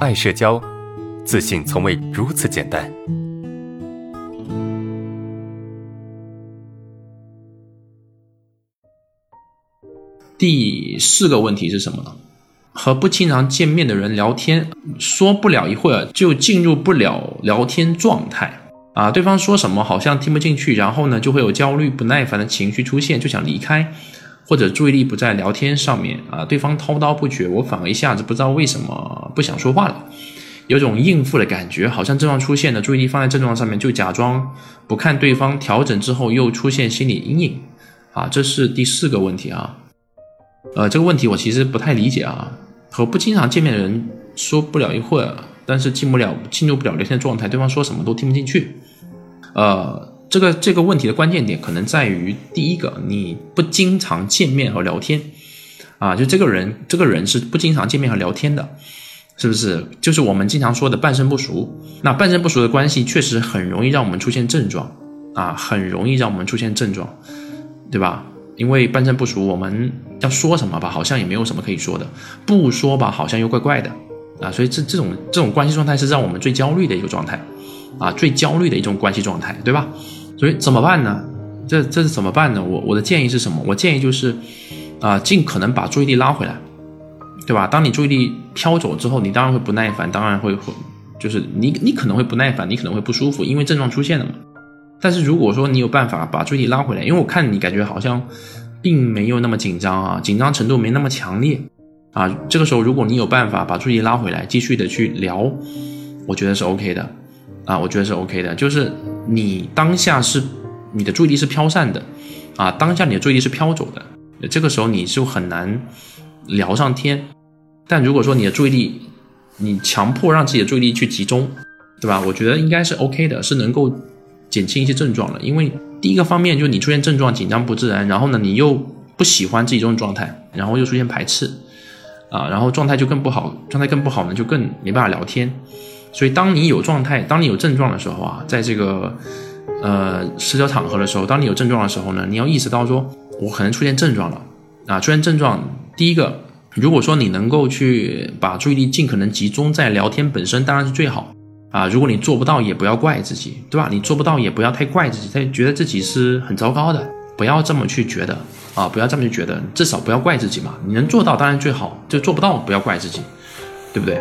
爱社交，自信从未如此简单。第四个问题是什么呢？和不经常见面的人聊天，说不了一会儿就进入不了聊天状态啊！对方说什么好像听不进去，然后呢就会有焦虑、不耐烦的情绪出现，就想离开，或者注意力不在聊天上面啊！对方滔滔不绝，我反而一下子不知道为什么不想说话了，有种应付的感觉，好像症状出现了，注意力放在症状上面，就假装不看对方，调整之后又出现心理阴影啊！这是第四个问题啊。呃，这个问题我其实不太理解啊。和不经常见面的人说不了一会儿，但是进不了进入不了聊天状态，对方说什么都听不进去。呃，这个这个问题的关键点可能在于第一个，你不经常见面和聊天啊，就这个人这个人是不经常见面和聊天的，是不是？就是我们经常说的半生不熟。那半生不熟的关系确实很容易让我们出现症状啊，很容易让我们出现症状，对吧？因为半生不熟，我们要说什么吧，好像也没有什么可以说的；不说吧，好像又怪怪的啊。所以这这种这种关系状态是让我们最焦虑的一个状态啊，最焦虑的一种关系状态，对吧？所以怎么办呢？这这是怎么办呢？我我的建议是什么？我建议就是啊，尽可能把注意力拉回来，对吧？当你注意力飘走之后，你当然会不耐烦，当然会会就是你你可能会不耐烦，你可能会不舒服，因为症状出现了嘛。但是如果说你有办法把注意力拉回来，因为我看你感觉好像并没有那么紧张啊，紧张程度没那么强烈啊，这个时候如果你有办法把注意力拉回来，继续的去聊，我觉得是 OK 的啊，我觉得是 OK 的，就是你当下是你的注意力是飘散的啊，当下你的注意力是飘走的，这个时候你就很难聊上天。但如果说你的注意力，你强迫让自己的注意力去集中，对吧？我觉得应该是 OK 的，是能够。减轻一些症状了，因为第一个方面就是你出现症状紧张不自然，然后呢你又不喜欢自己这种状态，然后又出现排斥，啊，然后状态就更不好，状态更不好呢就更没办法聊天。所以当你有状态，当你有症状的时候啊，在这个呃社交场合的时候，当你有症状的时候呢，你要意识到说我可能出现症状了啊，出现症状，第一个，如果说你能够去把注意力尽可能集中在聊天本身，当然是最好。啊，如果你做不到，也不要怪自己，对吧？你做不到，也不要太怪自己，他觉得自己是很糟糕的，不要这么去觉得啊，不要这么去觉得，至少不要怪自己嘛。你能做到当然最好，就做不到不要怪自己，对不对？